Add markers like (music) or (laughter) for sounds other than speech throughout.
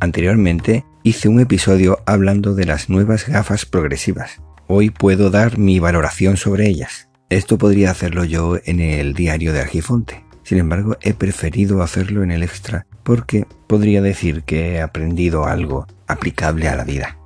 Anteriormente hice un episodio hablando de las nuevas gafas progresivas. Hoy puedo dar mi valoración sobre ellas. Esto podría hacerlo yo en el diario de Argifonte. Sin embargo, he preferido hacerlo en el extra porque podría decir que he aprendido algo aplicable a la vida.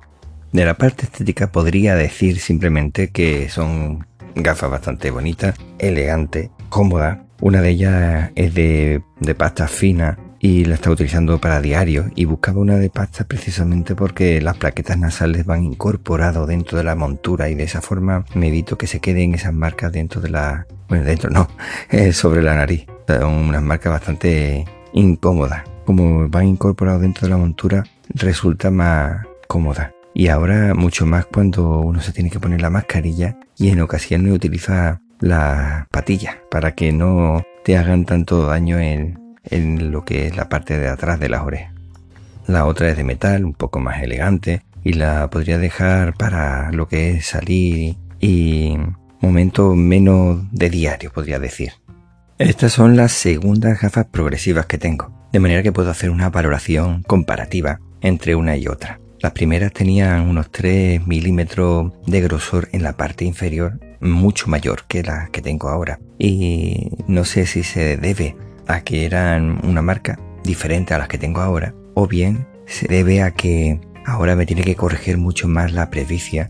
De la parte estética podría decir simplemente que son gafas bastante bonitas, elegantes, cómodas. Una de ellas es de, de pasta fina y la estaba utilizando para diario y buscaba una de pasta precisamente porque las plaquetas nasales van incorporado dentro de la montura y de esa forma me evito que se queden esas marcas dentro de la... bueno, dentro no, (laughs) eh, sobre la nariz. Son unas marcas bastante incómodas. Como van incorporados dentro de la montura resulta más cómoda. Y ahora mucho más cuando uno se tiene que poner la mascarilla y en ocasiones utiliza las patillas para que no te hagan tanto daño en, en lo que es la parte de atrás de las orejas. La otra es de metal, un poco más elegante, y la podría dejar para lo que es salir y momento menos de diario, podría decir. Estas son las segundas gafas progresivas que tengo, de manera que puedo hacer una valoración comparativa entre una y otra. Las primeras tenían unos 3 milímetros de grosor en la parte inferior, mucho mayor que las que tengo ahora. Y no sé si se debe a que eran una marca diferente a las que tengo ahora, o bien se debe a que ahora me tiene que corregir mucho más la presbicia.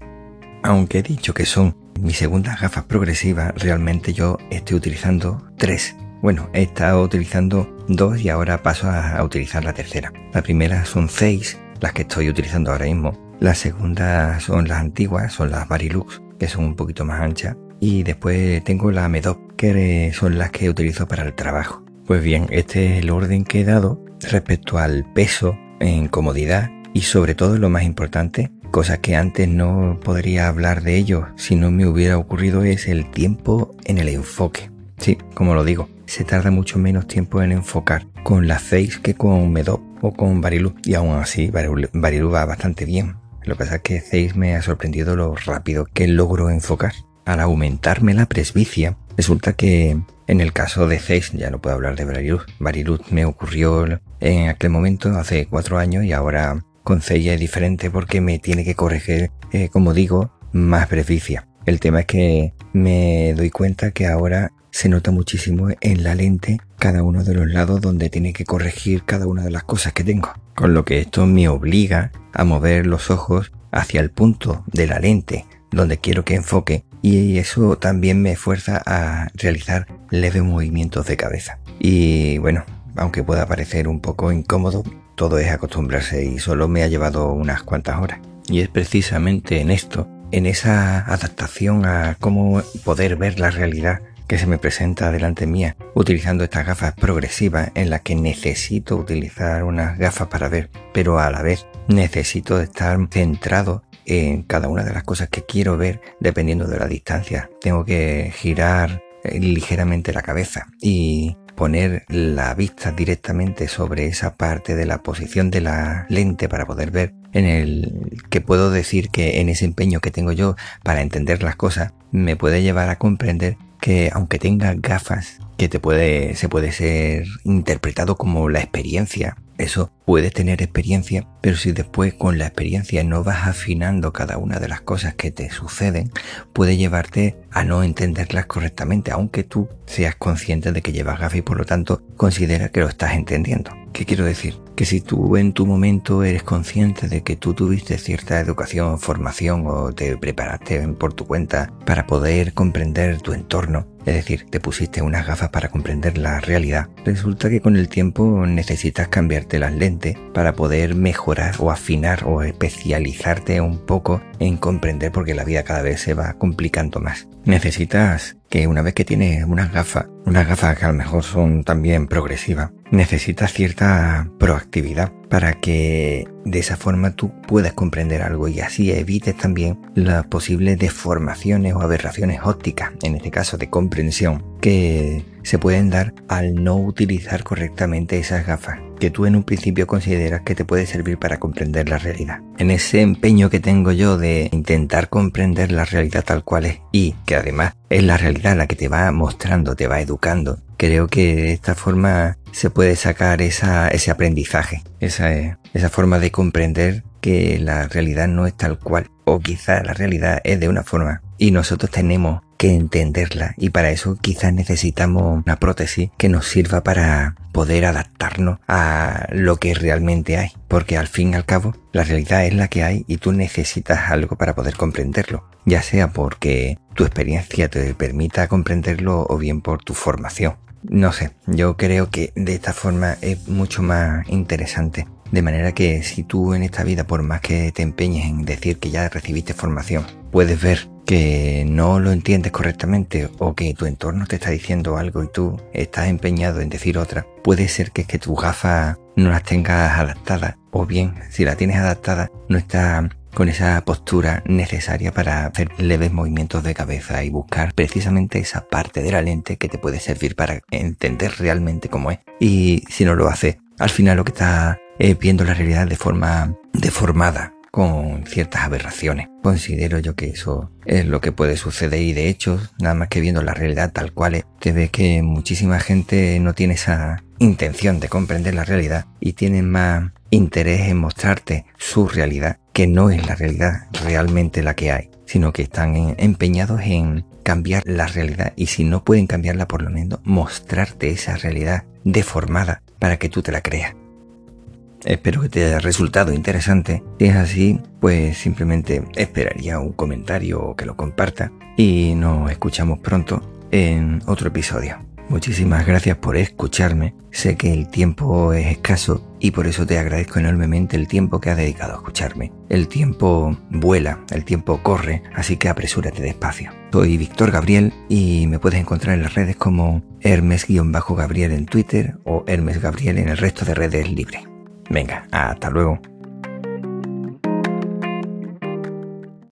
Aunque he dicho que son mis segundas gafas progresivas, realmente yo estoy utilizando tres. Bueno, he estado utilizando dos y ahora paso a, utilizar la tercera. La primera son seis, las que estoy utilizando ahora mismo. La segunda son las antiguas, son las Barilux, que son un poquito más anchas. Y después tengo la Medop, que son las que utilizo para el trabajo. Pues bien, este es el orden que he dado respecto al peso en comodidad y sobre todo lo más importante, cosa que antes no podría hablar de ello si no me hubiera ocurrido es el tiempo en el enfoque. Sí, como lo digo, se tarda mucho menos tiempo en enfocar con la Face que con Medop o con Barilu y aún así Barilu va bastante bien. Lo que pasa es que Zeiss me ha sorprendido lo rápido que logro enfocar. Al aumentarme la presbicia, resulta que en el caso de Zeiss, ya no puedo hablar de Bariluz. Bariluz me ocurrió en aquel momento, hace cuatro años, y ahora con Zeiss es diferente porque me tiene que corregir, eh, como digo, más presbicia. El tema es que me doy cuenta que ahora se nota muchísimo en la lente cada uno de los lados donde tiene que corregir cada una de las cosas que tengo. Con lo que esto me obliga a mover los ojos hacia el punto de la lente donde quiero que enfoque y eso también me fuerza a realizar leves movimientos de cabeza. Y bueno, aunque pueda parecer un poco incómodo, todo es acostumbrarse y solo me ha llevado unas cuantas horas. Y es precisamente en esto, en esa adaptación a cómo poder ver la realidad que se me presenta delante mía, utilizando estas gafas progresivas en las que necesito utilizar unas gafas para ver, pero a la vez necesito estar centrado en cada una de las cosas que quiero ver dependiendo de la distancia. Tengo que girar eh, ligeramente la cabeza y poner la vista directamente sobre esa parte de la posición de la lente para poder ver en el que puedo decir que en ese empeño que tengo yo para entender las cosas me puede llevar a comprender que aunque tenga gafas que te puede se puede ser interpretado como la experiencia eso puedes tener experiencia, pero si después con la experiencia no vas afinando cada una de las cosas que te suceden, puede llevarte a no entenderlas correctamente, aunque tú seas consciente de que llevas gafas y por lo tanto considera que lo estás entendiendo. ¿Qué quiero decir? Que si tú en tu momento eres consciente de que tú tuviste cierta educación, formación o te preparaste por tu cuenta para poder comprender tu entorno, es decir, te pusiste unas gafas para comprender la realidad, resulta que con el tiempo necesitas cambiarte las lentes para poder mejorar o afinar o especializarte un poco en comprender porque la vida cada vez se va complicando más. necesitas que una vez que tienes unas gafas, unas gafas que a lo mejor son también progresivas, necesitas cierta proactividad para que de esa forma tú puedas comprender algo y así evites también las posibles deformaciones o aberraciones ópticas, en este caso de comprensión, que se pueden dar al no utilizar correctamente esas gafas que tú en un principio consideras que te puede servir para comprender la realidad. En ese empeño que tengo yo de intentar comprender la realidad tal cual es y que además es la realidad la que te va mostrando, te va educando, creo que de esta forma se puede sacar esa, ese aprendizaje, esa, esa forma de comprender que la realidad no es tal cual o quizá la realidad es de una forma y nosotros tenemos que entenderla y para eso quizás necesitamos una prótesis que nos sirva para poder adaptarnos a lo que realmente hay, porque al fin y al cabo la realidad es la que hay y tú necesitas algo para poder comprenderlo, ya sea porque tu experiencia te permita comprenderlo o bien por tu formación. No sé, yo creo que de esta forma es mucho más interesante. De manera que si tú en esta vida, por más que te empeñes en decir que ya recibiste formación, puedes ver que no lo entiendes correctamente o que tu entorno te está diciendo algo y tú estás empeñado en decir otra, puede ser que es que tus gafas no las tengas adaptadas o bien si la tienes adaptada no está con esa postura necesaria para hacer leves movimientos de cabeza y buscar precisamente esa parte de la lente que te puede servir para entender realmente cómo es. Y si no lo hace, al final lo que está es viendo la realidad de forma deformada con ciertas aberraciones. Considero yo que eso es lo que puede suceder y de hecho, nada más que viendo la realidad tal cual es, te ves que muchísima gente no tiene esa intención de comprender la realidad y tienen más interés en mostrarte su realidad, que no es la realidad realmente la que hay, sino que están empeñados en cambiar la realidad y si no pueden cambiarla por lo menos mostrarte esa realidad deformada para que tú te la creas. Espero que te haya resultado interesante. Si es así, pues simplemente esperaría un comentario o que lo comparta y nos escuchamos pronto en otro episodio. Muchísimas gracias por escucharme. Sé que el tiempo es escaso y por eso te agradezco enormemente el tiempo que has dedicado a escucharme. El tiempo vuela, el tiempo corre, así que apresúrate despacio. Soy Víctor Gabriel y me puedes encontrar en las redes como Hermes-Gabriel en Twitter o Hermes Gabriel en el resto de redes libres. Venga, hasta luego.